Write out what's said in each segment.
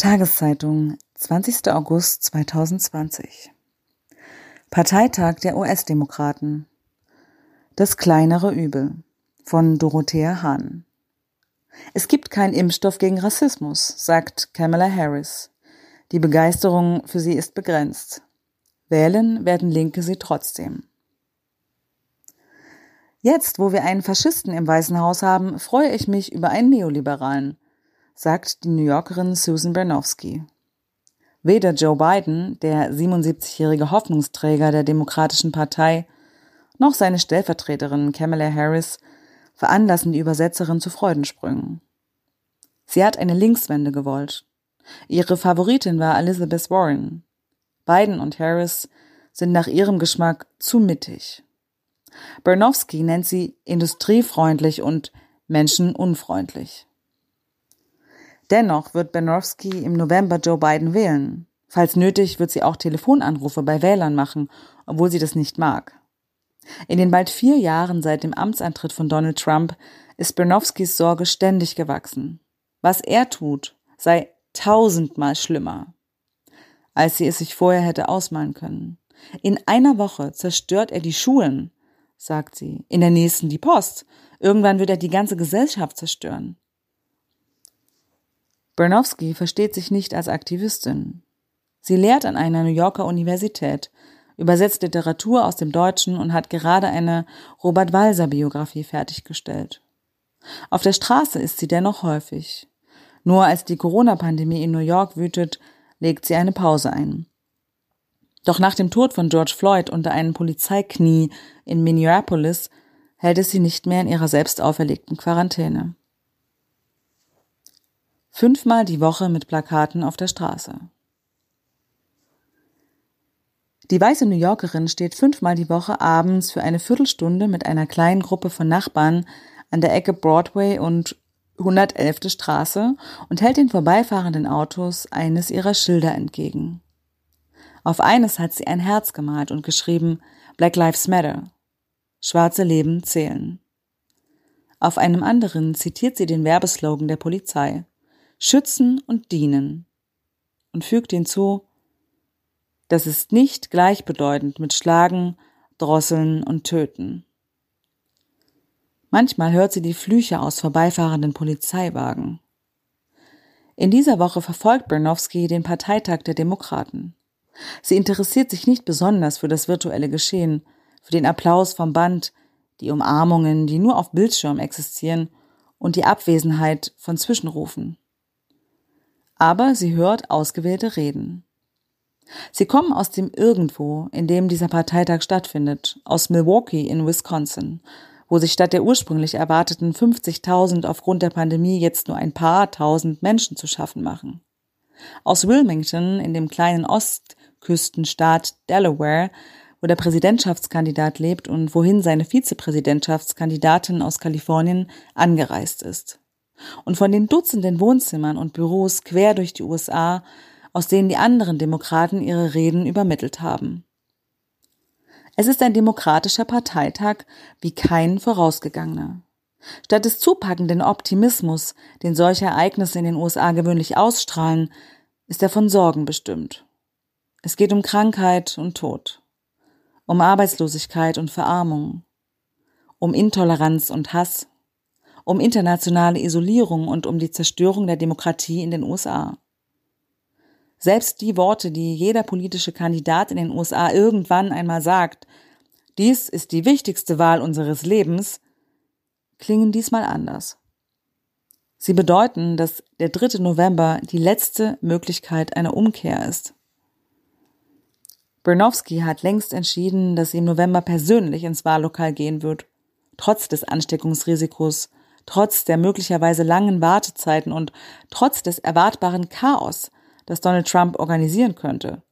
Tageszeitung, 20. August 2020. Parteitag der US-Demokraten. Das kleinere Übel von Dorothea Hahn. Es gibt keinen Impfstoff gegen Rassismus, sagt Kamala Harris. Die Begeisterung für sie ist begrenzt. Wählen werden Linke sie trotzdem. Jetzt, wo wir einen Faschisten im Weißen Haus haben, freue ich mich über einen Neoliberalen, sagt die New Yorkerin Susan Bernowski. Weder Joe Biden, der 77-jährige Hoffnungsträger der Demokratischen Partei, noch seine Stellvertreterin Kamala Harris veranlassen die Übersetzerin zu Freudensprüngen. Sie hat eine Linkswende gewollt. Ihre Favoritin war Elizabeth Warren. Biden und Harris sind nach ihrem Geschmack zu mittig. Bernowski nennt sie industriefreundlich und menschenunfreundlich. Dennoch wird Benowski im November Joe Biden wählen. Falls nötig, wird sie auch Telefonanrufe bei Wählern machen, obwohl sie das nicht mag. In den bald vier Jahren seit dem Amtsantritt von Donald Trump ist Bernowskis Sorge ständig gewachsen. Was er tut, sei tausendmal schlimmer, als sie es sich vorher hätte ausmalen können. In einer Woche zerstört er die Schulen, sagt sie, in der nächsten die Post. Irgendwann wird er die ganze Gesellschaft zerstören. Bernowski versteht sich nicht als Aktivistin. Sie lehrt an einer New Yorker Universität, übersetzt Literatur aus dem Deutschen und hat gerade eine Robert Walser Biografie fertiggestellt. Auf der Straße ist sie dennoch häufig. Nur als die Corona-Pandemie in New York wütet, legt sie eine Pause ein. Doch nach dem Tod von George Floyd unter einem Polizeiknie in Minneapolis hält es sie nicht mehr in ihrer selbst auferlegten Quarantäne. Fünfmal die Woche mit Plakaten auf der Straße. Die weiße New Yorkerin steht fünfmal die Woche abends für eine Viertelstunde mit einer kleinen Gruppe von Nachbarn an der Ecke Broadway und 111. Straße und hält den vorbeifahrenden Autos eines ihrer Schilder entgegen. Auf eines hat sie ein Herz gemalt und geschrieben Black Lives Matter. Schwarze Leben zählen. Auf einem anderen zitiert sie den Werbeslogan der Polizei schützen und dienen. Und fügt hinzu, das ist nicht gleichbedeutend mit Schlagen, Drosseln und Töten. Manchmal hört sie die Flüche aus vorbeifahrenden Polizeiwagen. In dieser Woche verfolgt Bernowski den Parteitag der Demokraten. Sie interessiert sich nicht besonders für das virtuelle Geschehen, für den Applaus vom Band, die Umarmungen, die nur auf Bildschirm existieren, und die Abwesenheit von Zwischenrufen aber sie hört ausgewählte Reden. Sie kommen aus dem Irgendwo, in dem dieser Parteitag stattfindet, aus Milwaukee in Wisconsin, wo sich statt der ursprünglich erwarteten 50.000 aufgrund der Pandemie jetzt nur ein paar tausend Menschen zu schaffen machen. Aus Wilmington in dem kleinen Ostküstenstaat Delaware, wo der Präsidentschaftskandidat lebt und wohin seine Vizepräsidentschaftskandidatin aus Kalifornien angereist ist und von den Dutzenden Wohnzimmern und Büros quer durch die USA, aus denen die anderen Demokraten ihre Reden übermittelt haben. Es ist ein demokratischer Parteitag wie kein vorausgegangener. Statt des zupackenden Optimismus, den solche Ereignisse in den USA gewöhnlich ausstrahlen, ist er von Sorgen bestimmt. Es geht um Krankheit und Tod, um Arbeitslosigkeit und Verarmung, um Intoleranz und Hass, um internationale Isolierung und um die Zerstörung der Demokratie in den USA. Selbst die Worte, die jeder politische Kandidat in den USA irgendwann einmal sagt, dies ist die wichtigste Wahl unseres Lebens, klingen diesmal anders. Sie bedeuten, dass der 3. November die letzte Möglichkeit einer Umkehr ist. Bernowski hat längst entschieden, dass sie im November persönlich ins Wahllokal gehen wird, trotz des Ansteckungsrisikos trotz der möglicherweise langen Wartezeiten und trotz des erwartbaren Chaos, das Donald Trump organisieren könnte.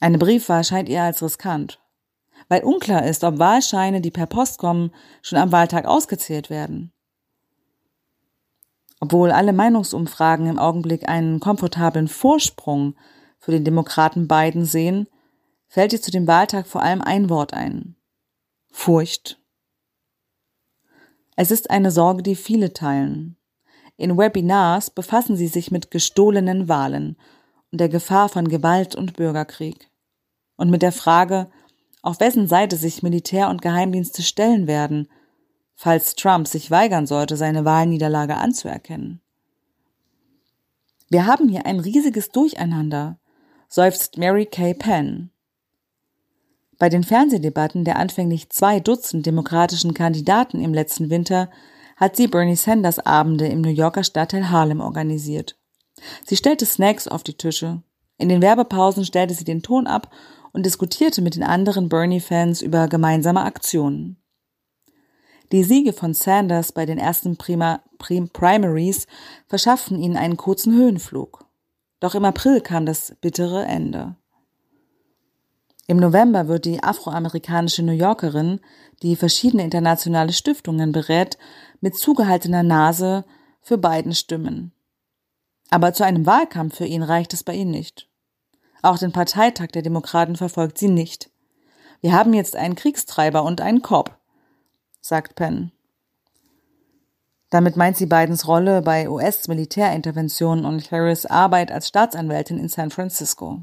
Eine Briefwahl scheint ihr als riskant, weil unklar ist, ob Wahlscheine, die per Post kommen, schon am Wahltag ausgezählt werden. Obwohl alle Meinungsumfragen im Augenblick einen komfortablen Vorsprung für den Demokraten Biden sehen, fällt ihr zu dem Wahltag vor allem ein Wort ein. Furcht es ist eine Sorge, die viele teilen. In Webinars befassen sie sich mit gestohlenen Wahlen und der Gefahr von Gewalt und Bürgerkrieg. Und mit der Frage, auf wessen Seite sich Militär und Geheimdienste stellen werden, falls Trump sich weigern sollte, seine Wahlniederlage anzuerkennen. Wir haben hier ein riesiges Durcheinander, seufzt Mary Kay Penn. Bei den Fernsehdebatten der anfänglich zwei Dutzend demokratischen Kandidaten im letzten Winter hat sie Bernie Sanders Abende im New Yorker Stadtteil Harlem organisiert. Sie stellte Snacks auf die Tische. In den Werbepausen stellte sie den Ton ab und diskutierte mit den anderen Bernie-Fans über gemeinsame Aktionen. Die Siege von Sanders bei den ersten Prima, Prim Primaries verschafften ihnen einen kurzen Höhenflug. Doch im April kam das bittere Ende. Im November wird die afroamerikanische New Yorkerin, die verschiedene internationale Stiftungen berät, mit zugehaltener Nase für beiden stimmen. Aber zu einem Wahlkampf für ihn reicht es bei ihnen nicht. Auch den Parteitag der Demokraten verfolgt sie nicht. Wir haben jetzt einen Kriegstreiber und einen Cop, sagt Penn. Damit meint sie Bidens Rolle bei US-Militärinterventionen und Harris Arbeit als Staatsanwältin in San Francisco.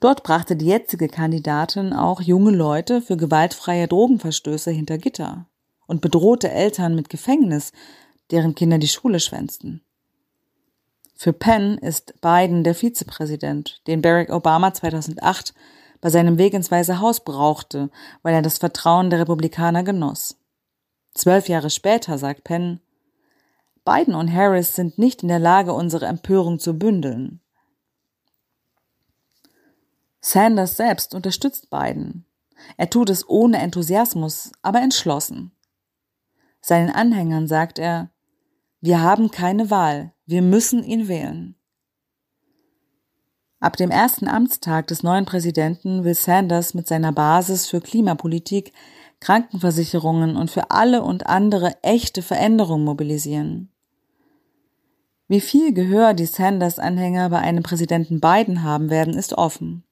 Dort brachte die jetzige Kandidatin auch junge Leute für gewaltfreie Drogenverstöße hinter Gitter und bedrohte Eltern mit Gefängnis, deren Kinder die Schule schwänzten. Für Penn ist Biden der Vizepräsident, den Barack Obama 2008 bei seinem Weg ins Weiße Haus brauchte, weil er das Vertrauen der Republikaner genoss. Zwölf Jahre später sagt Penn, Biden und Harris sind nicht in der Lage, unsere Empörung zu bündeln. Sanders selbst unterstützt Biden. Er tut es ohne Enthusiasmus, aber entschlossen. Seinen Anhängern sagt er, wir haben keine Wahl, wir müssen ihn wählen. Ab dem ersten Amtstag des neuen Präsidenten will Sanders mit seiner Basis für Klimapolitik, Krankenversicherungen und für alle und andere echte Veränderungen mobilisieren. Wie viel Gehör die Sanders-Anhänger bei einem Präsidenten Biden haben werden, ist offen.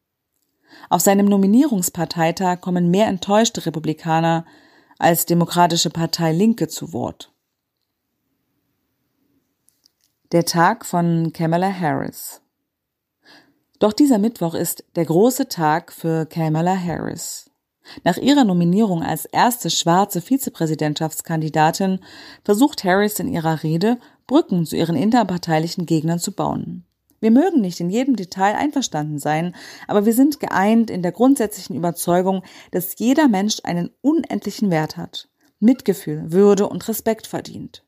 Auf seinem Nominierungsparteitag kommen mehr enttäuschte Republikaner als Demokratische Partei Linke zu Wort. Der Tag von Kamala Harris. Doch dieser Mittwoch ist der große Tag für Kamala Harris. Nach ihrer Nominierung als erste schwarze Vizepräsidentschaftskandidatin versucht Harris in ihrer Rede, Brücken zu ihren interparteilichen Gegnern zu bauen. Wir mögen nicht in jedem Detail einverstanden sein, aber wir sind geeint in der grundsätzlichen Überzeugung, dass jeder Mensch einen unendlichen Wert hat, Mitgefühl, Würde und Respekt verdient,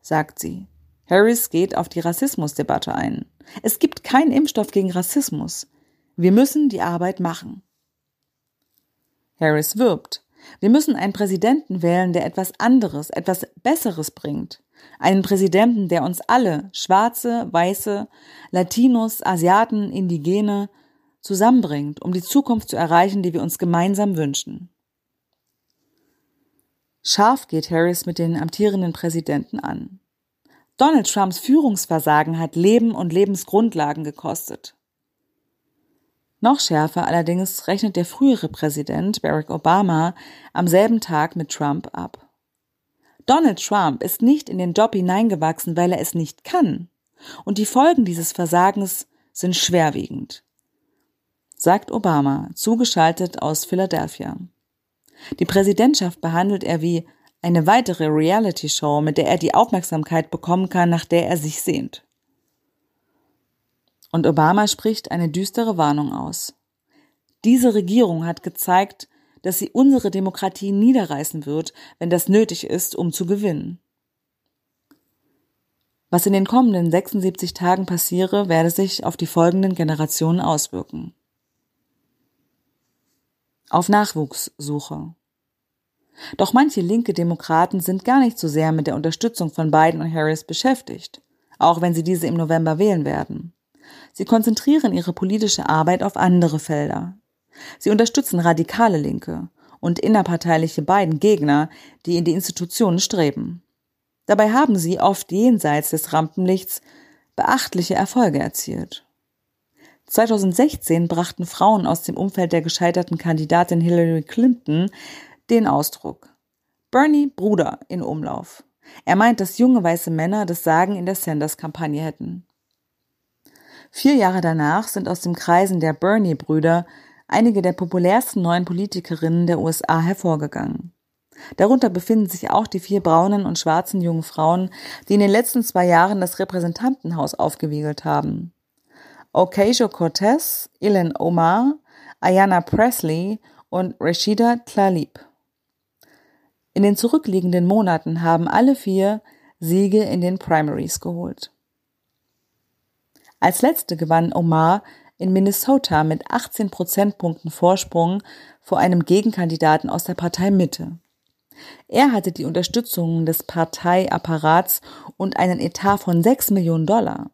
sagt sie. Harris geht auf die Rassismusdebatte ein. Es gibt keinen Impfstoff gegen Rassismus. Wir müssen die Arbeit machen. Harris wirbt. Wir müssen einen Präsidenten wählen, der etwas anderes, etwas Besseres bringt. Einen Präsidenten, der uns alle, Schwarze, Weiße, Latinos, Asiaten, Indigene, zusammenbringt, um die Zukunft zu erreichen, die wir uns gemeinsam wünschen. Scharf geht Harris mit den amtierenden Präsidenten an. Donald Trumps Führungsversagen hat Leben und Lebensgrundlagen gekostet. Noch schärfer allerdings rechnet der frühere Präsident Barack Obama am selben Tag mit Trump ab. Donald Trump ist nicht in den Job hineingewachsen, weil er es nicht kann. Und die Folgen dieses Versagens sind schwerwiegend, sagt Obama, zugeschaltet aus Philadelphia. Die Präsidentschaft behandelt er wie eine weitere Reality-Show, mit der er die Aufmerksamkeit bekommen kann, nach der er sich sehnt. Und Obama spricht eine düstere Warnung aus. Diese Regierung hat gezeigt, dass sie unsere Demokratie niederreißen wird, wenn das nötig ist, um zu gewinnen. Was in den kommenden 76 Tagen passiere, werde sich auf die folgenden Generationen auswirken. Auf Nachwuchssuche. Doch manche linke Demokraten sind gar nicht so sehr mit der Unterstützung von Biden und Harris beschäftigt, auch wenn sie diese im November wählen werden. Sie konzentrieren ihre politische Arbeit auf andere Felder. Sie unterstützen radikale Linke und innerparteiliche beiden Gegner, die in die Institutionen streben. Dabei haben sie oft jenseits des Rampenlichts beachtliche Erfolge erzielt. 2016 brachten Frauen aus dem Umfeld der gescheiterten Kandidatin Hillary Clinton den Ausdruck Bernie Bruder in Umlauf. Er meint, dass junge weiße Männer das Sagen in der Sanders-Kampagne hätten. Vier Jahre danach sind aus den Kreisen der Bernie-Brüder einige der populärsten neuen Politikerinnen der USA hervorgegangen. Darunter befinden sich auch die vier braunen und schwarzen jungen Frauen, die in den letzten zwei Jahren das Repräsentantenhaus aufgewiegelt haben. Ocasio-Cortez, Ilan Omar, Ayanna Presley und Rashida Tlaib. In den zurückliegenden Monaten haben alle vier Siege in den Primaries geholt. Als letzte gewann Omar in Minnesota mit 18 Prozentpunkten Vorsprung vor einem Gegenkandidaten aus der Partei Mitte. Er hatte die Unterstützung des Parteiapparats und einen Etat von 6 Millionen Dollar.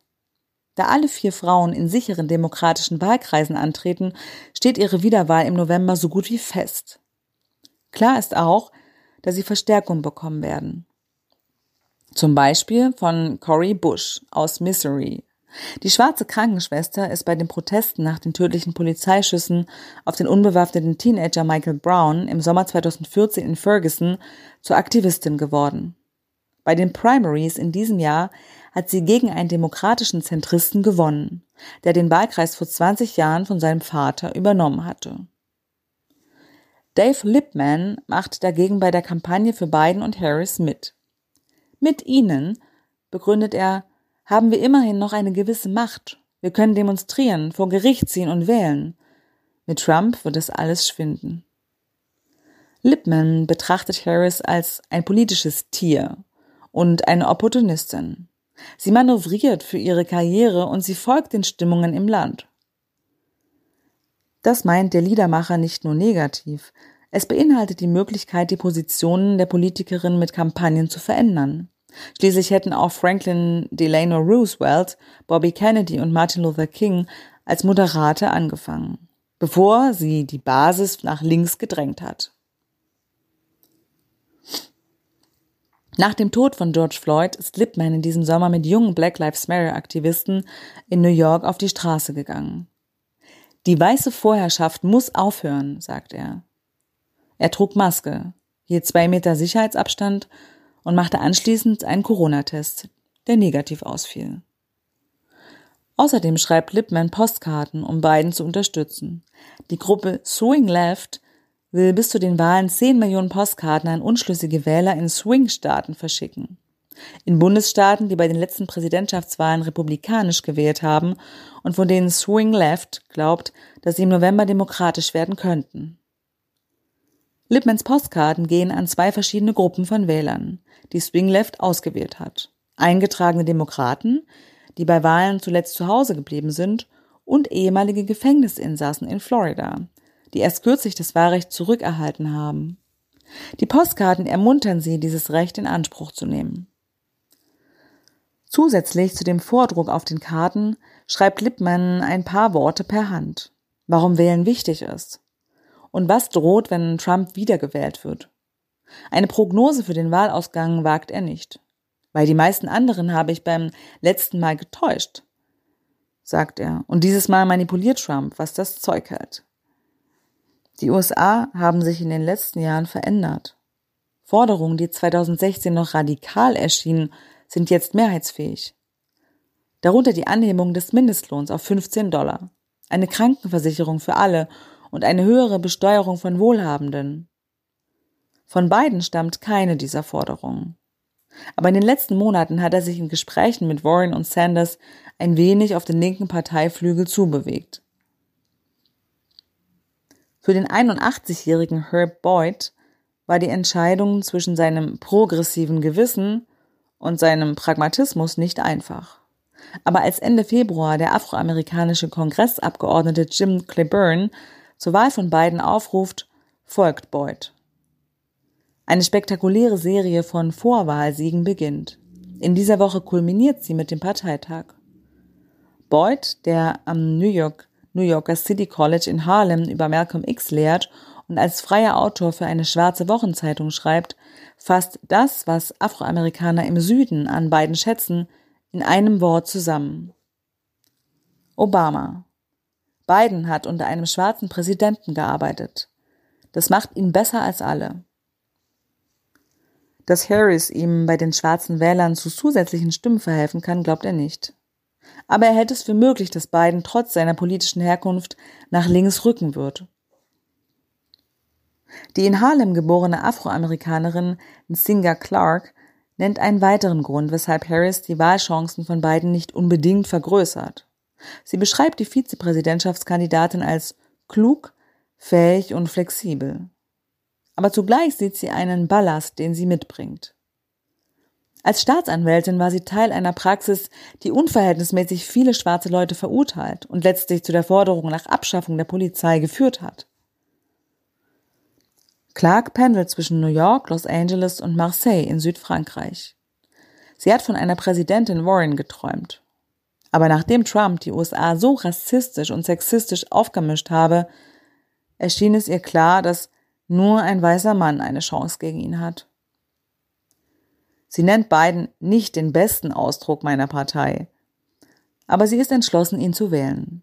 Da alle vier Frauen in sicheren demokratischen Wahlkreisen antreten, steht ihre Wiederwahl im November so gut wie fest. Klar ist auch, dass sie Verstärkung bekommen werden. Zum Beispiel von Cory Bush aus Missouri. Die schwarze Krankenschwester ist bei den Protesten nach den tödlichen Polizeischüssen auf den unbewaffneten Teenager Michael Brown im Sommer 2014 in Ferguson zur Aktivistin geworden. Bei den Primaries in diesem Jahr hat sie gegen einen demokratischen Zentristen gewonnen, der den Wahlkreis vor 20 Jahren von seinem Vater übernommen hatte. Dave Lipman macht dagegen bei der Kampagne für Biden und Harris mit. Mit ihnen, begründet er, haben wir immerhin noch eine gewisse Macht. Wir können demonstrieren, vor Gericht ziehen und wählen. Mit Trump wird es alles schwinden. Lipman betrachtet Harris als ein politisches Tier und eine Opportunistin. Sie manövriert für ihre Karriere und sie folgt den Stimmungen im Land. Das meint der Liedermacher nicht nur negativ, es beinhaltet die Möglichkeit, die Positionen der Politikerin mit Kampagnen zu verändern. Schließlich hätten auch Franklin Delano Roosevelt, Bobby Kennedy und Martin Luther King als Moderate angefangen, bevor sie die Basis nach links gedrängt hat. Nach dem Tod von George Floyd ist Lipman in diesem Sommer mit jungen Black Lives Matter Aktivisten in New York auf die Straße gegangen. Die weiße Vorherrschaft muss aufhören, sagt er. Er trug Maske, je zwei Meter Sicherheitsabstand und machte anschließend einen Corona-Test, der negativ ausfiel. Außerdem schreibt Lipman Postkarten, um Biden zu unterstützen. Die Gruppe Swing Left will bis zu den Wahlen 10 Millionen Postkarten an unschlüssige Wähler in Swing-Staaten verschicken. In Bundesstaaten, die bei den letzten Präsidentschaftswahlen republikanisch gewählt haben und von denen Swing Left glaubt, dass sie im November demokratisch werden könnten. Lipmans Postkarten gehen an zwei verschiedene Gruppen von Wählern, die Swing Left ausgewählt hat. Eingetragene Demokraten, die bei Wahlen zuletzt zu Hause geblieben sind, und ehemalige Gefängnisinsassen in Florida, die erst kürzlich das Wahlrecht zurückerhalten haben. Die Postkarten ermuntern sie, dieses Recht in Anspruch zu nehmen. Zusätzlich zu dem Vordruck auf den Karten schreibt Lippmann ein paar Worte per Hand, warum Wählen wichtig ist und was droht, wenn Trump wiedergewählt wird. Eine Prognose für den Wahlausgang wagt er nicht. Weil die meisten anderen habe ich beim letzten Mal getäuscht, sagt er. Und dieses Mal manipuliert Trump, was das Zeug hält. Die USA haben sich in den letzten Jahren verändert. Forderungen, die 2016 noch radikal erschienen, sind jetzt mehrheitsfähig. Darunter die Anhebung des Mindestlohns auf 15 Dollar, eine Krankenversicherung für alle und eine höhere Besteuerung von Wohlhabenden. Von beiden stammt keine dieser Forderungen. Aber in den letzten Monaten hat er sich in Gesprächen mit Warren und Sanders ein wenig auf den linken Parteiflügel zubewegt. Für den 81-jährigen Herb Boyd war die Entscheidung zwischen seinem progressiven Gewissen und seinem Pragmatismus nicht einfach. Aber als Ende Februar der afroamerikanische Kongressabgeordnete Jim Clyburn zur Wahl von Biden aufruft, folgt Boyd. Eine spektakuläre Serie von Vorwahlsiegen beginnt. In dieser Woche kulminiert sie mit dem Parteitag. Boyd, der am New York New Yorker City College in Harlem über Malcolm X lehrt und als freier Autor für eine schwarze Wochenzeitung schreibt, fasst das, was Afroamerikaner im Süden an beiden schätzen, in einem Wort zusammen. Obama. Biden hat unter einem schwarzen Präsidenten gearbeitet. Das macht ihn besser als alle. Dass Harris ihm bei den schwarzen Wählern zu zusätzlichen Stimmen verhelfen kann, glaubt er nicht. Aber er hält es für möglich, dass Biden trotz seiner politischen Herkunft nach links rücken wird. Die in Harlem geborene Afroamerikanerin Nsinga Clark nennt einen weiteren Grund, weshalb Harris die Wahlchancen von Biden nicht unbedingt vergrößert. Sie beschreibt die Vizepräsidentschaftskandidatin als klug, fähig und flexibel aber zugleich sieht sie einen Ballast, den sie mitbringt. Als Staatsanwältin war sie Teil einer Praxis, die unverhältnismäßig viele schwarze Leute verurteilt und letztlich zu der Forderung nach Abschaffung der Polizei geführt hat. Clark pendelt zwischen New York, Los Angeles und Marseille in Südfrankreich. Sie hat von einer Präsidentin Warren geträumt. Aber nachdem Trump die USA so rassistisch und sexistisch aufgemischt habe, erschien es ihr klar, dass nur ein weißer Mann eine Chance gegen ihn hat. Sie nennt Biden nicht den besten Ausdruck meiner Partei, aber sie ist entschlossen, ihn zu wählen.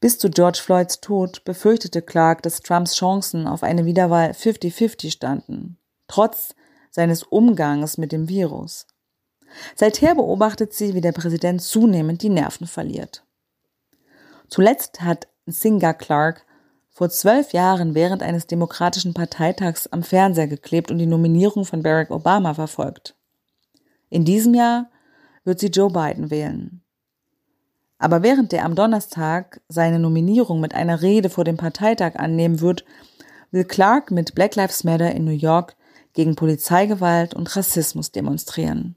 Bis zu George Floyds Tod befürchtete Clark, dass Trumps Chancen auf eine Wiederwahl 50-50 standen, trotz seines Umgangs mit dem Virus. Seither beobachtet sie, wie der Präsident zunehmend die Nerven verliert. Zuletzt hat Singer Clark vor zwölf Jahren während eines demokratischen Parteitags am Fernseher geklebt und die Nominierung von Barack Obama verfolgt. In diesem Jahr wird sie Joe Biden wählen. Aber während er am Donnerstag seine Nominierung mit einer Rede vor dem Parteitag annehmen wird, will Clark mit Black Lives Matter in New York gegen Polizeigewalt und Rassismus demonstrieren.